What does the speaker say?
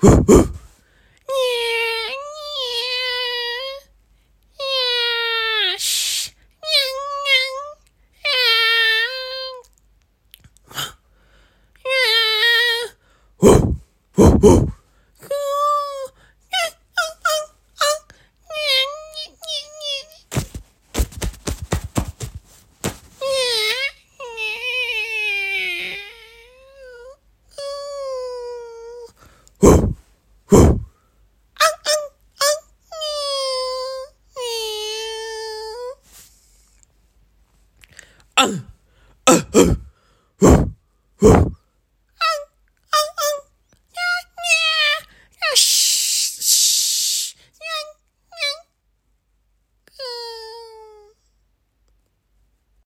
Woo. 후, 후. 앙, 앙,